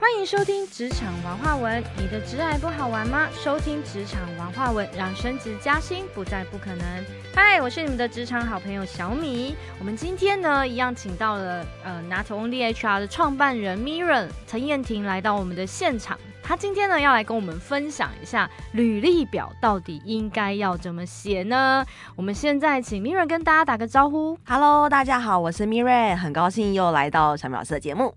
欢迎收听职场文化文。你的职爱不好玩吗？收听职场文化文，让升职加薪不再不可能。嗨，我是你们的职场好朋友小米。我们今天呢，一样请到了呃，Not Only HR 的创办人 Mirren 陈燕婷来到我们的现场。他今天呢，要来跟我们分享一下履历表到底应该要怎么写呢？我们现在请 Mirren 跟大家打个招呼。Hello，大家好，我是 Mirren，很高兴又来到小米老师的节目。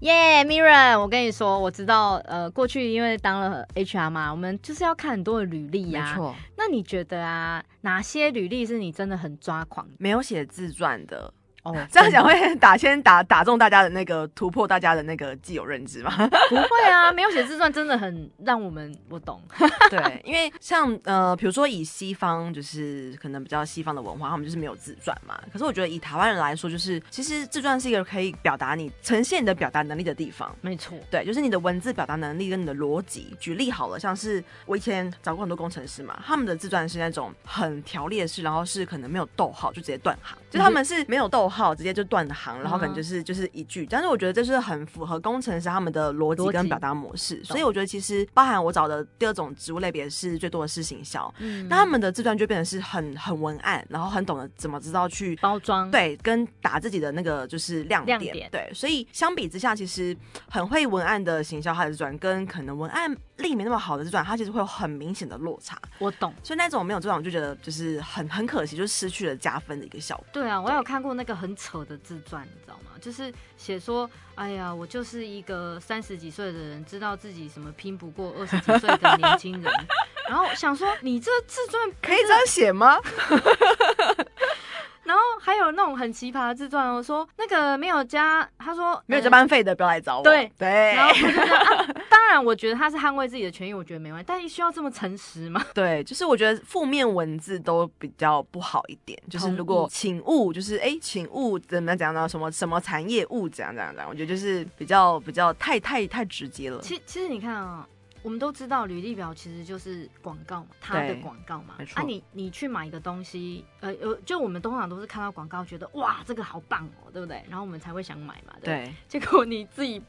耶、，Mirren，我跟你说，我知道，呃，过去因为当了 HR 嘛，我们就是要看很多的履历呀、，错，那你觉得啊，哪些履历是你真的很抓狂？没有写自传的，哦，这样讲会打先打打中大家的那个突破大家的那个既有认知吗？不会啊，没有写自传真的很让我们我懂。对，因为像呃，比如说以西方就是可能比较西方的文化，他们就是没有自传嘛。可是我觉得以台湾人来说，就是其实自传是一个可以表达你呈现你的表达能力的地方。没错，对，就是你的文字表达能力跟你的逻辑。举例好了，像是我以前找过很多工程师嘛，他们的自传是那种很条列式，然后是可能没有逗号就直接断行，就他们是没有逗号直接就断行，然后可能就是就是一句。但是我觉得这是很符合工程师他们的逻辑跟表达模式，所以我觉得其实包含我找的第二种职务类别是最多的是行销，嗯那他们的自传就变成是很很文案，然后很懂得怎么知道去包装，，对，跟打自己的那个就是亮点，对，所以相比之下，其实很会文案的行销他的自传，跟可能文案力没那么好的自传，它其实会有很明显的落差。我懂。所以那种没有这种，我就觉得就是很很可惜，就失去了加分的一个效果。对啊，我有看过那个很很扯的自传，你知道吗？就是写说，哎呀，我就是一个三十几岁的人，知道自己什么拼不过二十几岁的年轻人，然后想说，你这自传可以这样写吗？然后还有那种很奇葩的自传哦，说那个没有加，他说没有加呃班费的不要来找我。对对，然后啊，当然我觉得他是捍卫自己的权益，我觉得没关系，但是需要这么诚实吗？对，就是我觉得负面文字都比较不好一点。就是如果请勿，就是哎，请勿怎么讲呢？什么什么产业勿怎样怎样怎样？我觉得就是比较比较太太太直接了。其其实你看啊、我们都知道履历表其实就是广告嘛，它的广告嘛。啊你，你去买一个东西，呃呃，就我们通常都是看到广告，觉得哇这个好棒哦，对不对？然后我们才会想买嘛。对结果你自己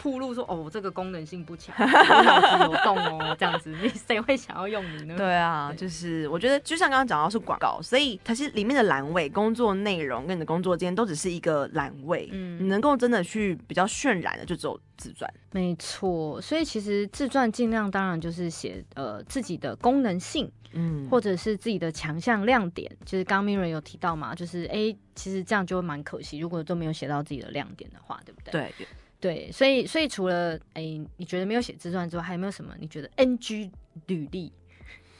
铺路说哦，这个功能性不强，我脑子有洞哦，这样子，你 谁会想要用你呢？对啊，就是我觉得就像刚刚讲到是广告，所以它是里面的栏位、工作内容跟你的工作间都只是一个栏位，嗯你能够真的去比较渲染的就只有自传。没错，所以其实自传尽量当然就是写呃自己的功能性，嗯或者是自己的强项亮点，就是刚刚 Mirren 有提到嘛，就是哎、诶其实这样就会蛮可惜，如果都没有写到自己的亮点的话，对不对？对，对，所以所以除了哎、你觉得没有写自传之外，还有没有什么你觉得 NG 履历？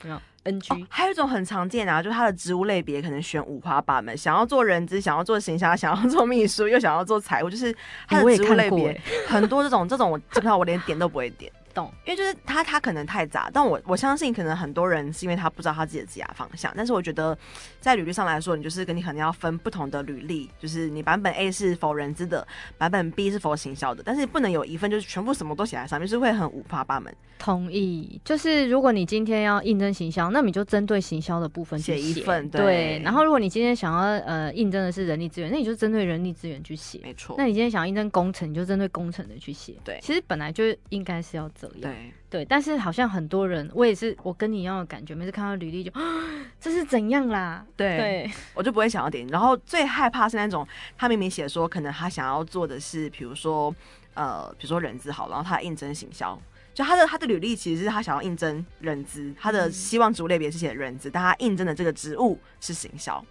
没有 NG？、哦，还有一种很常见啊，就是他的职务类别可能选五花八门，想要做人资，想要做行销，想要做秘书，又想要做财务，就是他的职务类别诶很多这种，这种我基本上我连点都不会点。懂？因为就是他，他可能太杂，但我我相信可能很多人是因为他不知道他自己的职业方向。但是我觉得在履历上来说，你就是跟你可能要分不同的履历，就是你版本 A 是否人资的，版本 B 是否行销的，但是不能有一份就是全部什么都写在上面，就是会很五花八门。同意，就是如果你今天要应征行销，那你就针对行销的部分写一份对对然后如果你今天想要呃应征的是人力资源，那你就针对人力资源去写。没错，那你今天想要应征工程，你就针对工程的去写。对其实本来就应该是要这样。对对，但是好像很多人，我也是，我跟你一样的感觉，每次看到履历就，这是怎样啦？对对，我就不会想要点。然后最害怕是那种他明明写说可能他想要做的是，比如说呃，比如说人资好，然后他应征行销。就他的他的履历其实是他想要应征人资，他的希望职务类别是写人资，但他应征的这个职务是行销，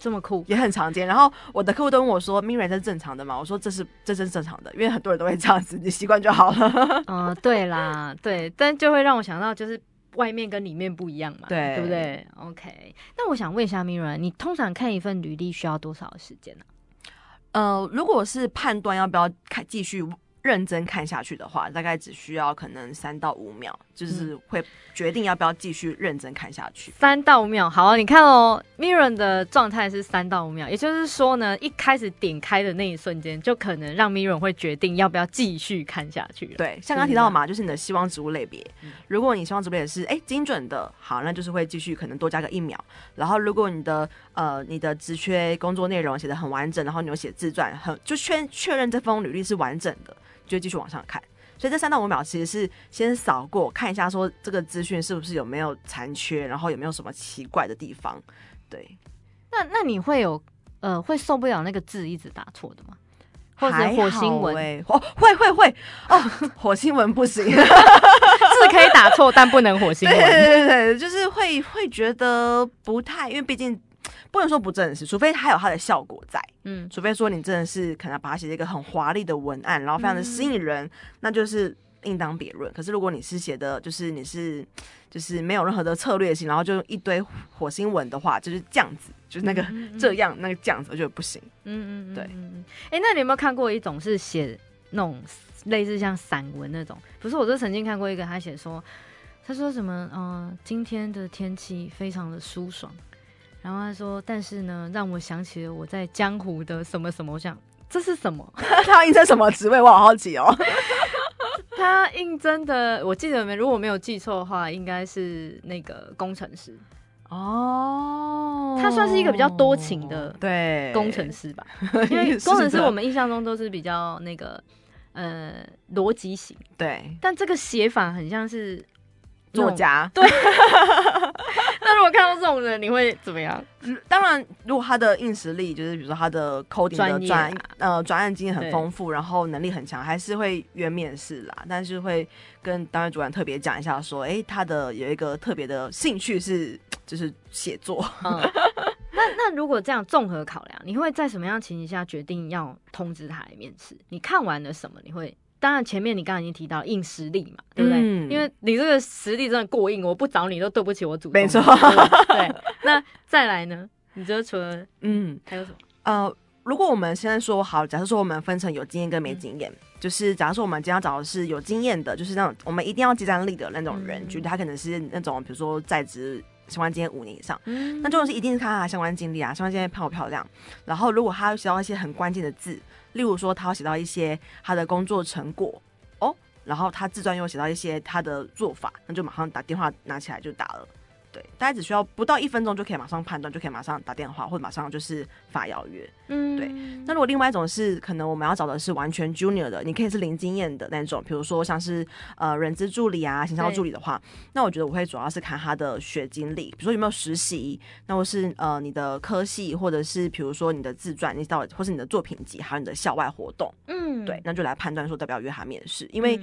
这么酷，也很常见。然后我的客户都问我说 m i r a 这是正常的吗？我说这是这是正常的，因为很多人都会这样子，你习惯就好了。嗯、对啦，对，但就会让我想到，就是外面跟里面不一样嘛，对对不对？OK，那我想问一下 Mira，你通常看一份履历需要多少的时间呢、呃，如果是判断要不要看继续认真看下去的话，大概只需要可能三到五秒，就是会决定要不要继续认真看下去。三到五秒，好，你看哦，Mirren 的状态是三到五秒，也就是说呢，一开始点开的那一瞬间，就可能让 Mirren 会决定要不要继续看下去了。对，像刚刚提到的嘛，就是你的希望植物类别嗯。如果你希望植物类别是哎、精准的，好，那就是会继续可能多加个一秒。然后如果你的呃你的职缺工作内容写的很完整，然后你有写自传，很就确确认这封履历是完整的，就继续往上看。所以这三到五秒其实是先扫过看一下，说这个资讯是不是有没有残缺，然后有没有什么奇怪的地方。对，那那你会有呃会受不了那个字一直打错的吗？或者火星文？哦，会会会哦，火星文不行，字可以打错，但不能火星文。对对对，就是会会觉得不太，因为毕竟。不能说不正式，除非它有它的效果在。嗯，除非说你真的是可能把它写一个很华丽的文案，然后非常的吸引人，那就是另当别论。可是如果你是写的，就是你是就是没有任何的策略性，然后就一堆火星文的话，就是这样子，就是那个这样那个这样子，我觉得不行。嗯嗯，对。哎，那你有没有看过一种是写那种类似像散文那种？不是，我就曾经看过一个，他写说，他说什么？嗯，今天的天气非常的舒爽。然后他说：“但是呢，让我想起了我在江湖的什么什么。我想这是什么？他要应征什么职位？我好好奇哦。他应征的，我记得没，如果没有记错的话，应该是那个工程师。哦，他算是一个比较多情的对工程师吧？因为工程师我们印象中都是比较那个呃逻辑型。对，但这个写法很像是。”作家对，那如果看到这种人，你会怎么样？当然，如果他的硬实力就是比如说他的 coding 的专呃专案经验很丰富，然后能力很强，还是会约面试啦。但是会跟单位主管特别讲一下，说哎，他的有一个特别的兴趣是 就是写作。那那如果这样综合考量，你会在什么样情形下决定要通知他来面试？你看完了什么？你会？当然，前面你刚刚已经提到硬实力嘛，对不对？因为你这个实力真的过硬，我不找你都对不起我主。没错，对。那再来呢？你觉得除了嗯，还有什么？呃，如果我们现在说好，假设说我们分成有经验跟没经验，就是假如说我们今天要找的是有经验的，就是那种我们一定要接战力的那种人，觉得他可能是那种比如说在职相关经验五年以上，那这种是一定是看他相关经历啊，相关经验漂不漂亮。然后如果他写到一些很关键的字。例如说，他要写到一些他的工作成果哦，然后他自传又写到一些他的做法，那就马上打电话拿起来就打了。对，大家只需要不到一分钟就可以马上判断，就可以马上打电话或者马上就是发邀约。嗯，对。那如果另外一种是可能我们要找的是完全 junior 的，你可以是零经验的那种，比如说像是呃人资助理啊、行销助理的话，那我觉得我会主要是看他的学经历，比如说有没有实习，那或是呃你的科系，或者是比如说你的自传，你到或是你的作品集，还有你的校外活动。嗯，对，那就来判断说要不要约他面试，因为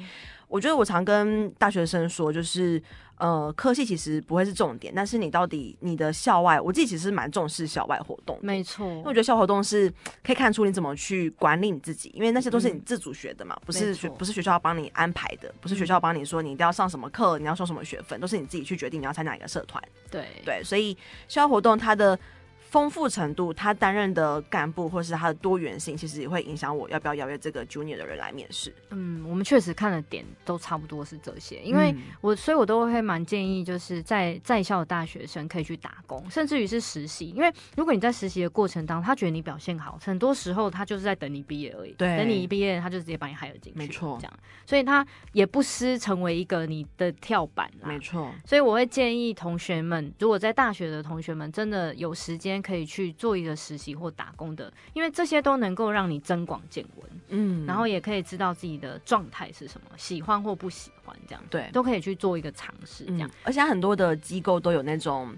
我觉得我常跟大学生说，就是。呃，科系其实不会是重点，但是你到底你的校外，我自己其实蛮重视校外活动。没错，因为我觉得校活动是可以看出你怎么去管理你自己，因为那些都是你自主学的嘛，不是学不是学校帮你安排的，不是学校帮你说你一定要上什么课，你要上什么学分，都是你自己去决定你要参加哪个社团。对对，所以校外活动它的。丰富程度，他担任的干部或是他的多元性，其实也会影响我要不要邀约这个 junior 的人来面试。嗯，我们确实看的点都差不多是这些，因为我所以，我都会蛮建议，就是在在校的大学生可以去打工，甚至于是实习，因为如果你在实习的过程当中，他觉得你表现好，很多时候他就是在等你毕业而已。对，等你一毕业，他就直接把你害了进去。没错，这样，所以他也不失成为一个你的跳板。没错，所以我会建议同学们，如果在大学的同学们真的有时间可以去做。一个实习或打工的，因为这些都能够让你增广见闻，嗯，然后也可以知道自己的状态是什么，喜欢或不喜欢，这样对，都可以去做一个尝试，这样。而且很多的机构都有那种，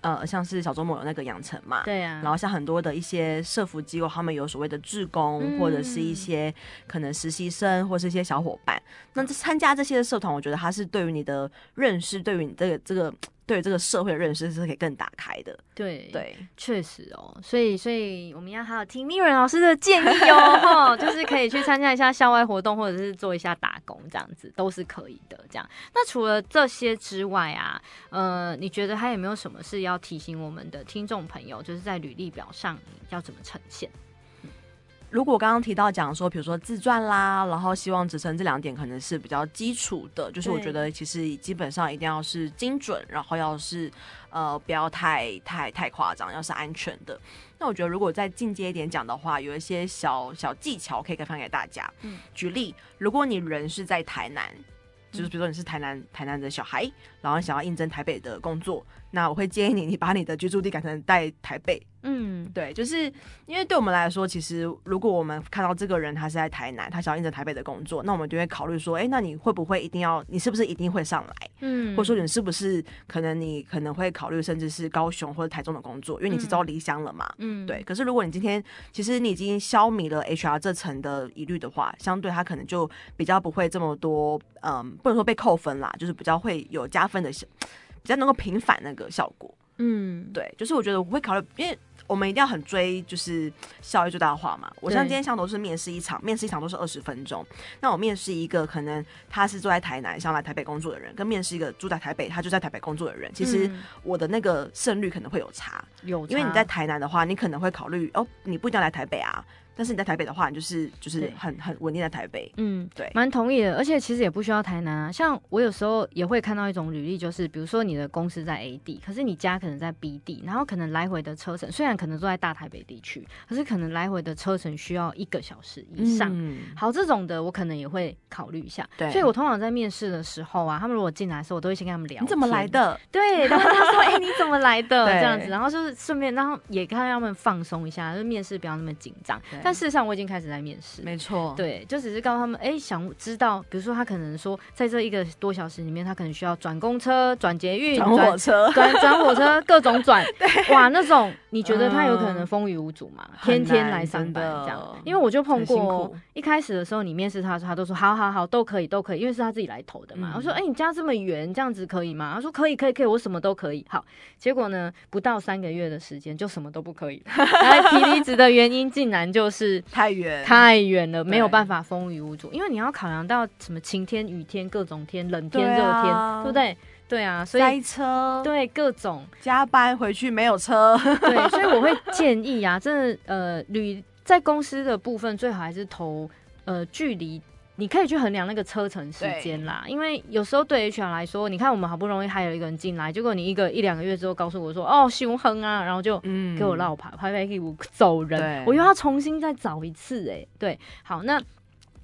呃，像是小周末有那个养成嘛，对啊。然后像很多的一些社服机构，他们有所谓的志工，或者是一些可能实习生，或是一些小伙伴。那参加这些社团，我觉得它是对于你的认识，对于你这个这个。对这个社会的认识是可以更打开的。对对，确实哦。所以，所以我们要好好听蜜润老师的建议哦，哈，就是可以去参加一下校外活动，或者是做一下打工，这样子都是可以的。这样，那除了这些之外啊，呃，你觉得还有没有什么是要提醒我们的听众朋友，就是在履历表上要怎么呈现？如果刚刚提到讲说，比如说自传啦，然后希望职称这两点可能是比较基础的，就是我觉得其实基本上一定要是精准，然后要是呃不要太太太夸张，要是安全的。那我觉得如果再进阶一点讲的话，有一些小小技巧可以分享给大家。嗯，举例，如果你人是在台南，就是比如说你是台南台南的小孩，然后想要应征台北的工作，那我会建议你，你把你的居住地改成在台北。嗯，对，就是因为对我们来说，其实如果我们看到这个人他是在台南，他想要应征台北的工作，那我们就会考虑说，哎、那你会不会一定要，你是不是一定会上来？嗯，或者说你是不是可能你可能会考虑甚至是高雄或者台中的工作，因为你知道离乡了嘛。嗯，对，可是如果你今天其实你已经消弭了 HR 这层的疑虑的话，相对他可能就比较不会这么多，嗯，不能说被扣分啦，就是比较会有加分的效，比较能够平反那个效果。嗯，对，就是我觉得我会考虑，因为我们一定要很追，就是效益最大化嘛。我像今天像都是面试一场，面试一场都是二十分钟。那我面试一个可能他是住在台南想来台北工作的人，跟面试一个住在台北他就在台北工作的人，其实嗯我的那个胜率可能会有差。有，因为你在台南的话，你可能会考虑哦，你不一定要来台北啊。但是你在台北的话，你就是就是很很稳定在台北。嗯，对蛮同意的。而且其实也不需要台南啊，像我有时候也会看到一种履历，就是比如说你的公司在 A 地，可是你家可能在 B 地，然后可能来回的车程虽然可能都在大台北地区，可是可能来回的车程需要一个小时以上。嗯好，这种的我可能也会考虑一下。对所以我通常在面试的时候啊，他们如果进来的时候，我都会先跟他们聊。你怎么来？的？对，然后他说：“ 哎、你怎么来的？” 对这样子，然后就是顺便然后也看他们放松一下，就是面试不要那么紧张对。但事实上，我已经开始在面试。没错，对，就只是告诉他们，哎、想知道，比如说他可能说，在这一个多小时里面，他可能需要转公车、转捷运、转火车。转转火车，各种转。哇，那种你觉得他有可能风雨无阻吗？很天天来上班这样？因为我就碰过一开始的时候你面试他的时候，他都说好好好，都可以都可以，因为是他自己来投的嘛。嗯我说，哎、你家这么远，这样子可以吗？他说可以可以可以，我什么都可以。好，结果呢，不到三个月的时间就什么都不可以了。来提离职的原因竟然就是太远，太远了，没有办法风雨无阻，因为你要考量到什么晴天、雨天、各种天、冷天、对热天，啊。对不对？对啊，所以塞车，对各种。加班回去没有车，对，所以我会建议啊，真的呃，旅在公司的部分最好还是投呃距离。你可以去衡量那个车程时间啦，因为有时候对 HR 来说，你看我们好不容易还有一个人进来，结果你一个一两个月之后告诉我说，哦，凶横啊，然后就嗯。给我绕牌，拍拍屁股走人，我又要重新再找一次、哎，对，好，那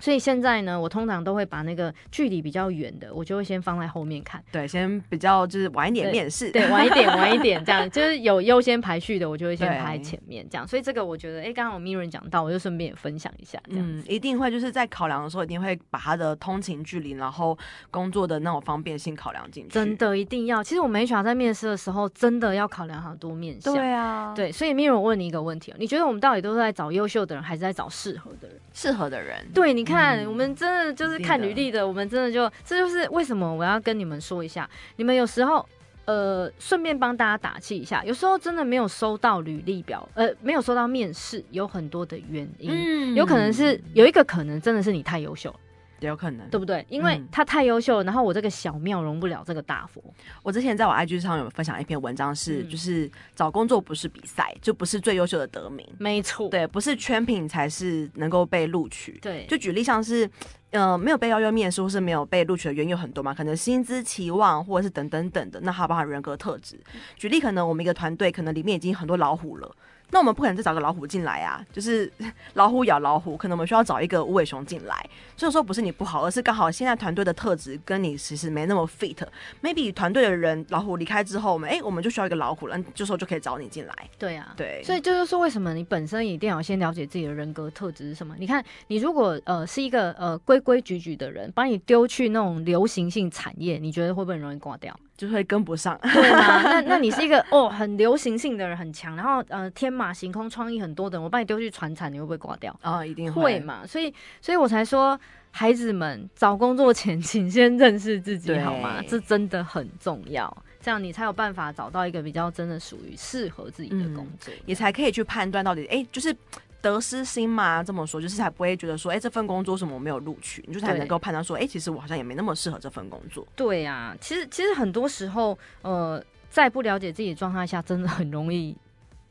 所以现在呢，我通常都会把那个距离比较远的，我就会先放在后面看，对，先比较就是晚一点面试，对，晚一点，晚一点，这样就是有优先排序的，我就会先对排前面，这样，所以这个我觉得，哎、刚刚我 Mirren 讲到，我就顺便也分享一下，这样。嗯，一定会就是在考量的时候，一定会把他的通勤距离，然后工作的那种方便性考量进去。真的一定要，其实我们 HR 在面试的时候，真的要考量很多面向。对啊，，对，所以 Mirren 我问你一个问题哦，你觉得我们到底都是在找优秀的人，还是在找适合的人？适合的人，对，你看，嗯我们真的就是看履历的，我们真的就这就是为什么我要跟你们说一下，你们有时候。呃，顺便帮大家打气一下，有时候真的没有收到履历表，呃，没有收到面试，有很多的原因，嗯有可能是有一个可能真的是你太优秀了，有可能。对不对？因为嗯他太优秀了，然后我这个小庙容不了这个大佛，我之前在我 IG 上有分享一篇文章是，嗯就是找工作不是比赛，就不是最优秀的得名，没错，对，不是圈品才是能够被录取。对，就举例像是，呃，没有被邀约面试或是没有被录取的原因有很多嘛，可能薪资期望或者是等等等的，那还有包含人格特质。举例，可能我们一个团队可能里面已经很多老虎了。那我们不可能再找个老虎进来啊，就是 老虎咬老虎，可能我们需要找一个无尾熊进来。所以说不是你不好，而是刚好现在团队的特质跟你其实没那么 fit。maybe 团队的人老虎离开之后，我们哎、我们就需要一个老虎了，这时候就可以找你进来。对啊，对，所以这就是说，为什么你本身一定要先了解自己的人格特质是什么？你看，你如果呃是一个呃规规矩矩的人，把你丢去那种流行性产业，你觉得会不会很容易挂掉？就会跟不上。对吗？那那你是一个 哦很流行性的人，很强，然后呃天马行空、创意很多的人，我把你丢去传产，你会不会挂掉？啊、一定会嘛？所以所以我才说，孩子们找工作前，请先认识自己好吗？这真的很重要，这样你才有办法找到一个比较真的属于适合自己的工作。也才可以去判断到底，哎、就是得失心嘛，这么说，就是才不会觉得说，哎、这份工作什么我没有录取，你就才能够判断说，哎、其实我好像也没那么适合这份工作。对啊，其实其实很多时候，呃，在不了解自己的状态下，真的很容易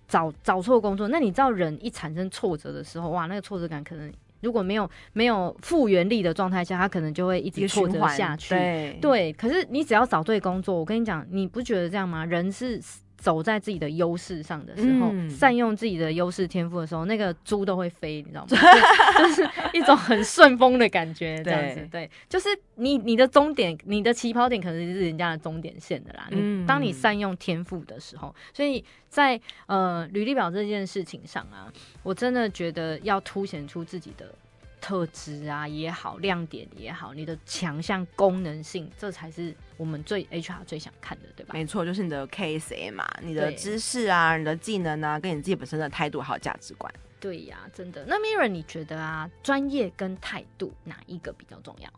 找找错工作。那你知道，人一产生挫折的时候，哇，那个挫折感可能如果没有没有复原力的状态下，他可能就会一直挫折循环下去。对对，可是你只要找对工作，我跟你讲，你不觉得这样吗？人是走在自己的优势上的时候，嗯善用自己的优势天赋的时候，那个猪都会飞，你知道吗？就就是一种很顺风的感觉，这样子。对，就是你你的终点，你的起跑点可能是人家的终点线的啦。嗯，嗯当你善用天赋的时候，所以在呃履历表这件事情上啊，我真的觉得要凸显出自己的。特质啊也好，亮点也好，你的强项、功能性，这才是我们最 HR 最想看的，对吧？没错，就是你的 KSA 嘛，你的知识啊，你的技能啊，跟你自己本身的态度还有价值观。对呀，真的。那 Mirror，你觉得啊，专业跟态度哪一个比较重要？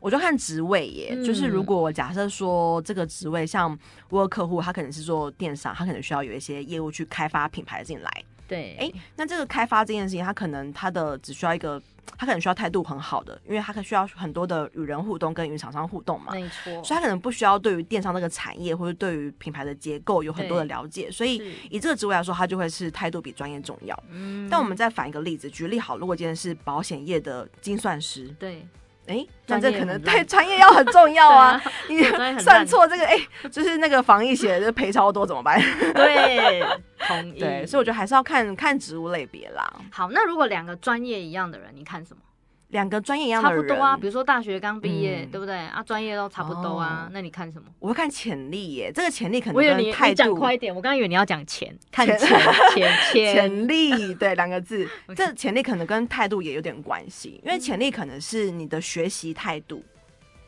我就看职位耶，嗯就是如果假设说这个职位像我有客户，他可能是做电商，他可能需要有一些业务去开发品牌进来。对，哎、那这个开发这件事情，他可能他的只需要一个，他可能需要态度很好的，因为他可需要很多的与人互动跟与厂商互动嘛。没错，所以他可能不需要对于电商这个产业或者对于品牌的结构有很多的了解，所以以这个职位来说，他就会是态度比专业重要。嗯但我们再反一个例子，举例好，如果今天是保险业的精算师，对哎、那这可能对专业要很重要啊。你算错这个，哎、就是那个防疫写的就赔超多怎么办？对，同意。对，所以我觉得还是要看看职务类别啦。好，那如果两个专业一样的人，你看什么？两个专业一样的人，差不多啊，比如说大学刚毕业，嗯。对不对？啊，专业都差不多啊，哦。那你看什么？我会看潜力耶，这个潜力可能我以为你跟态你讲度。快一点，我刚刚以为你要讲钱，看钱钱钱 钱，潜力对两个字。这潜力可能跟态度也有点关系，因为潜力可能是你的学习态度，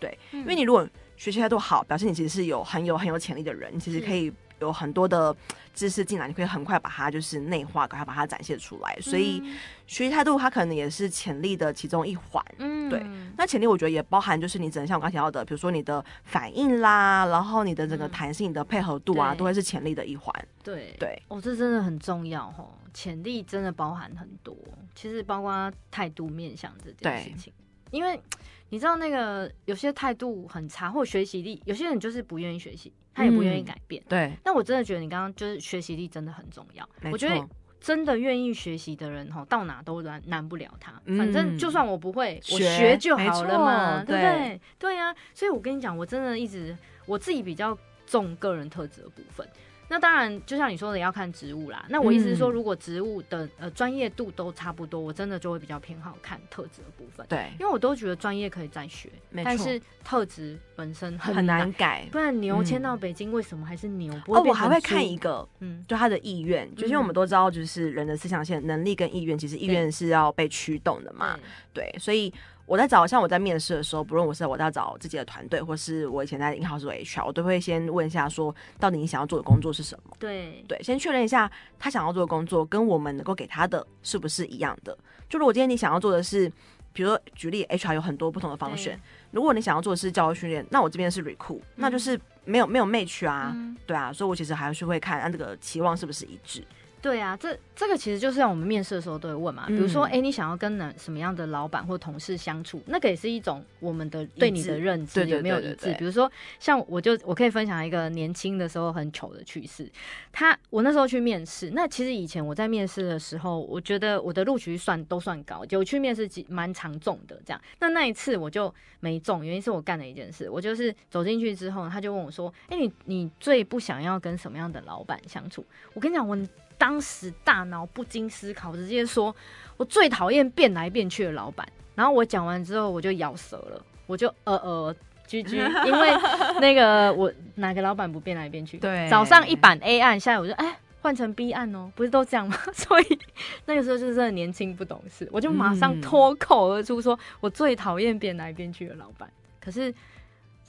对，嗯。因为你如果学习态度好，表示你其实是有很有很有潜力的人，你其实可以有很多的知识进来，你可以很快把它就是内化，赶快把它展现出来。所以学习态度它可能也是潜力的其中一环。嗯，对。那潜力我觉得也包含就是你只能像我刚提到的，比如说你的反应啦，然后你的整个嗯。弹性、你的配合度啊，都会是潜力的一环。对。对，哦，这真的很重要哦，潜力真的包含很多，其实包括态度面向这件事情，因为你知道那个有些态度很差，或学习力，有些人就是不愿意学习，他也不愿意嗯改变。对，但我真的觉得你刚刚就是学习力真的很重要，我觉得真的愿意学习的人哈，到哪都难难不了他。嗯反正就算我不会，我学学就好了嘛，对不对？对呀、所以我跟你讲，我真的一直我自己比较重个人特质的部分。那当然，就像你说的，要看职务啦。那我意思是说，嗯如果职务的呃专业度都差不多，我真的就会比较偏好看特质的部分，对，因为我都觉得专业可以再学，没错但是特质本身很很难难。改。不然牛迁嗯到北京，为什么还是牛？不哦，我还会看一个，嗯，就他的意愿，就是因为我们都知道，就是人的思想线、能力跟意愿，其实意愿是要被驱动的嘛。对对，所以我在找，像我在面试的时候，不论我是我在找自己的团队，或是我以前在银行做 HR，我都会先问一下说，到底你想要做的工作是什么？对对，先确认一下他想要做的工作跟我们能够给他的是不是一样的。就如果今天你想要做的是，比如说举例，HR 有很多不同的方选，如果你想要做的是教育训练，那我这边是 recruit，、那就是没有没有 match 啊，嗯对啊，所以我其实还是会看按这个期望是不是一致。对啊，这这个其实就是让我们面试的时候都会问嘛，比如说，嗯哎、你想要跟哪什么样的老板或同事相处，那个也是一种我们的对你的认知有没有一致。比如说，像我就我可以分享一个年轻的时候很糗的趣事，他我那时候去面试，那其实以前我在面试的时候，我觉得我的录取率算都算高，就去面试几蛮常中的这样。那那一次我就没中，原因是我干了一件事，我就是走进去之后，他就问我说：“哎、你你最不想要跟什么样的老板相处？”我跟你讲，我当时大脑不经思考，直接说我最讨厌变来变去的老板。然后我讲完之后，我就咬舌了，我就呃呃。居居，因为那个我哪个老板不变来变去？对早上一版 A 案，下午我就哎换成 B 案哦，不是都这样吗？所以那个时候就是真的年轻不懂事，我就马上嗯脱口而出说，我最讨厌变来变去的老板。可是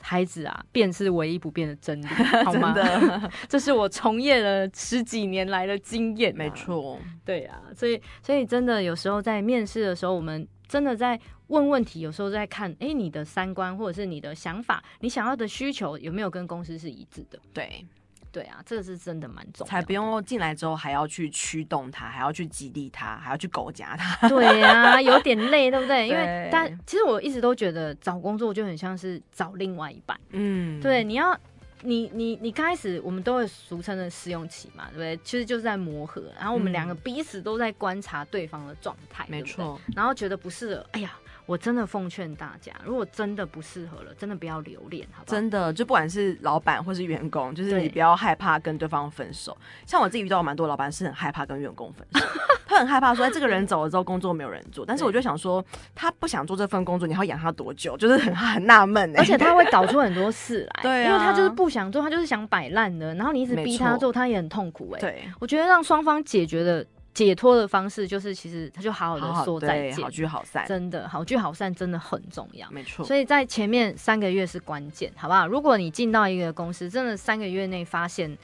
孩子啊，变是唯一不变的真理，好吗？这是我从业了十几年来的经验、没，错，对啊，所以所以真的有时候在面试的时候，我们真的在问问题，有时候在看，哎、你的三观或者是你的想法，你想要的需求有没有跟公司是一致的？对，对啊，这个是真的蛮重要的，才不用进来之后还要去驱动他，还要去激励他，还要去狗夹他。对啊、有点累，对不对？因为对但其实我一直都觉得找工作就很像是找另外一半，嗯，对，你要。你你你刚开始我们都会俗称的试用期嘛，对不对？其实就是在磨合，然后我们嗯两个彼此都在观察对方的状态，没。错，然后觉得不是了，哎呀，我真的奉劝大家，如果真的不适合了，真的不要留恋，好不好？真的，就不管是老板或是员工，就是你不要害怕跟对方分手。像我自己遇到蛮多老板是很害怕跟员工分手，他很害怕说，哎，这个人走了之后工作没有人做。但是我就想说，他不想做这份工作，你还要养他多久？就是很很纳闷哎。而且他会搞出很多事来，对啊因为他就是不想做，他就是想摆烂的，然后你一直逼他做，他也很痛苦哎、对，我觉得让双方解决的解脱的方式，就是其实他就好好的说再见对好，聚好散，真的好聚好散真的很重要。没错。所以在前面三个月是关键，好不好？如果你进到一个公司，真的三个月内发现，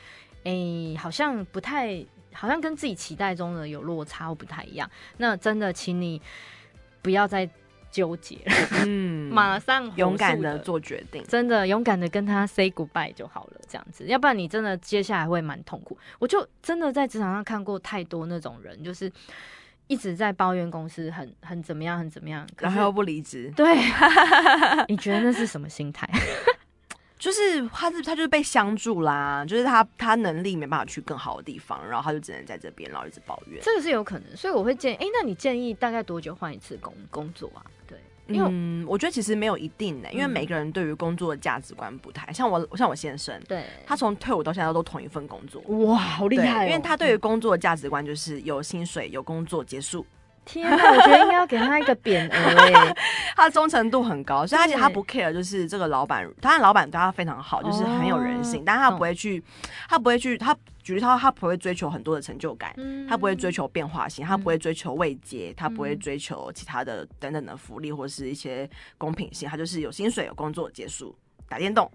哎、好像不太，好像跟自己期待中的有落差或不太一样，那真的请你不要再纠结，嗯马上勇敢的做决定。真的勇敢的跟他 say goodbye 就好了，这样子，要不然你真的接下来会蛮痛苦。我就真的在职场上看过太多那种人，就是一直在抱怨公司很很怎么样，很怎么样，然后又不离职，对，你觉得那是什么心态？就是他是他就是被相助啦，就是他他能力没办法去更好的地方，然后他就只能在这边，然后一直抱怨。这个是有可能，所以我会建议，哎、那你建议大概多久换一次工工作啊？对，因为、嗯，我觉得其实没有一定的、因为嗯每个人对于工作的价值观不太像我，像我先生，对他从退伍到现在都同一份工作，哇，好厉害、哦！因为他对于工作的价值观就是有薪水、有工作结束，天哪，我觉得应该要给他一个匾额哎，他的忠诚度很高，所以他其实他不 care，就是这个老板，他的老板对他非常好，就是很有人性，哦但他不会去，他不会去，他举例他他不会追求很多的成就感。嗯。他不会追求变化性，他不会追求位阶，他不会嗯。追求其他的等等的福利或是一些公平性，他就是有薪水、有工作结束，打电动。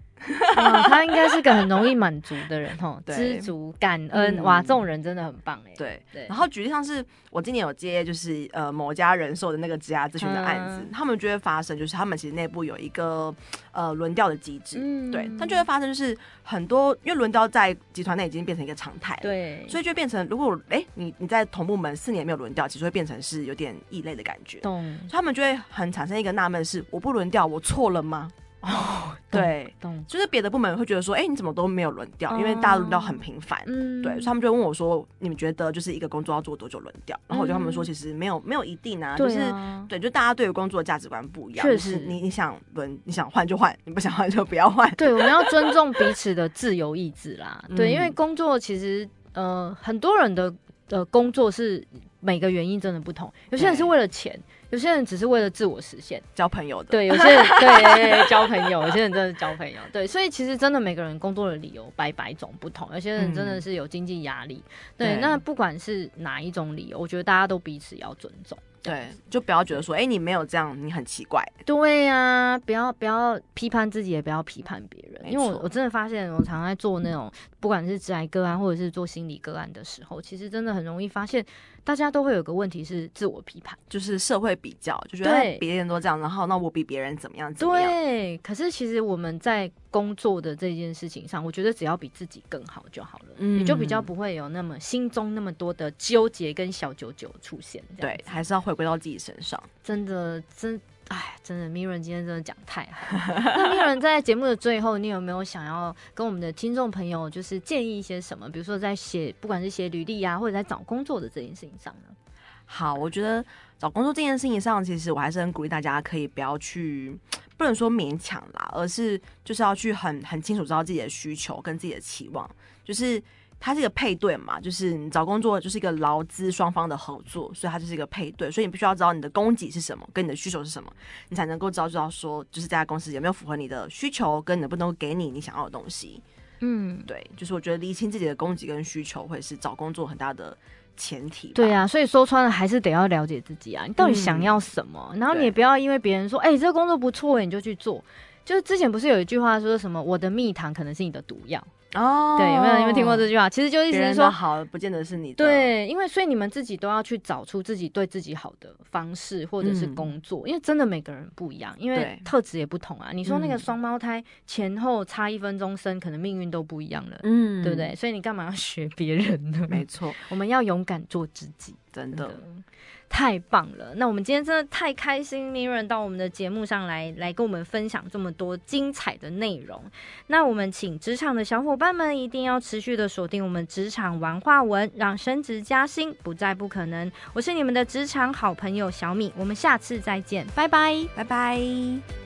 哇，他应该是个很容易满足的人 吼，对。知足感恩，嗯。哇，这种人真的很棒哎。对，对，然后举例像是我今年有接就是呃某家人寿的那个职涯咨询的案子，嗯。他们就会发生就是他们其实内部有一个呃轮调的机制，嗯。对，但就会发生就是很多因为轮调在集团内已经变成一个常态了。对，所以就变成，如果哎、你你在同部门四年没有轮调，其实会变成是有点异类的感觉，以他们就会很产生一个纳闷是：我不轮调，我错了吗？哦，对，就是别的部门会觉得说，哎、你怎么都没有轮调？因为大家轮调很频繁，嗯对，所以他们就会问我说：“你们觉得就是一个工作要做多久轮调？”然后我就跟他们说，嗯其实没有没有一定啊，就对是啊，对，就大家对于工作的价值观不一样。确就是你你想轮，你想换就换，你不想换就不要换。对，我们要尊重彼此的自由意志啦。对，因为嗯工作其实呃，很多人的呃工作是每个原因真的不同，有些人是对为了钱，有些人只是为了自我实现。交朋友的，对，有些人对交朋友，有些人真的是交朋友。对，所以其实真的每个人工作的理由百百种不同，有些人真的嗯是有经济压力。对，对那不管是哪一种理由，我觉得大家都彼此要尊重。对，就不要觉得说，哎、你没有这样，你很奇怪。对呀、不要不要批判自己，也不要批判别人。因为我我真的发现，我常常在做那种不管是致癌个案，或者是做心理个案的时候，其实真的很容易发现，大家都会有个问题是自我批判。就是社会比较，就觉得别人都这样，然后那我比别人怎么样怎么样？对，可是其实我们在工作的这件事情上，我觉得只要比自己更好就好了，嗯你就比较不会有那么心中那么多的纠结跟小九九出现。对，还是要回归到自己身上。真的真。哎，真的 Miren 今天真的讲太好了。那 Miren 在节目的最后，你有没有想要跟我们的听众朋友，就是建议一些什么？比如说在写，不管是写履历啊，或者在找工作的这件事情上呢？好，我觉得找工作这件事情上，其实我还是很鼓励大家可以不要去，不能说勉强啦，而是就是要去很很清楚知道自己的需求跟自己的期望，就是。它是一个配对嘛，就是你找工作就是一个劳资双方的合作，所以它就是一个配对，所以你必须要知道你的供给是什么，跟你的需求是什么，你才能够知道知道说，就是这家公司有没有符合你的需求，跟能不能够给你你想要的东西。嗯，对，就是我觉得厘清自己的供给跟需求，会是找工作很大的前提。对啊，所以说穿了还是得要了解自己啊，你到底想要什么？然后你也不要因为别人说，哎、这个工作不错，你就去做。就是之前不是有一句话说什么，我的蜜糖可能是你的毒药，哦，对，有没有有没有听过这句话？其实就意思是说，好，不见得是你的。，对，因为所以你们自己都要去找出自己对自己好的方式或者是嗯工作，因为真的每个人不一样，因为特质也不同啊。你说那个嗯双胞胎前后差一分钟生，可能命运都不一样了，嗯对不对？？所以你干嘛要学别人呢？没错，我们要勇敢做自己。真的真的。太棒了！那我们今天真的太开心，Mirren 到我们的节目上来，来跟我们分享这么多精彩的内容。那我们请职场的小伙伴们一定要持续的锁定我们职场文化文，让升职加薪不再不可能。我是你们的职场好朋友小米，我们下次再见，拜拜，拜拜。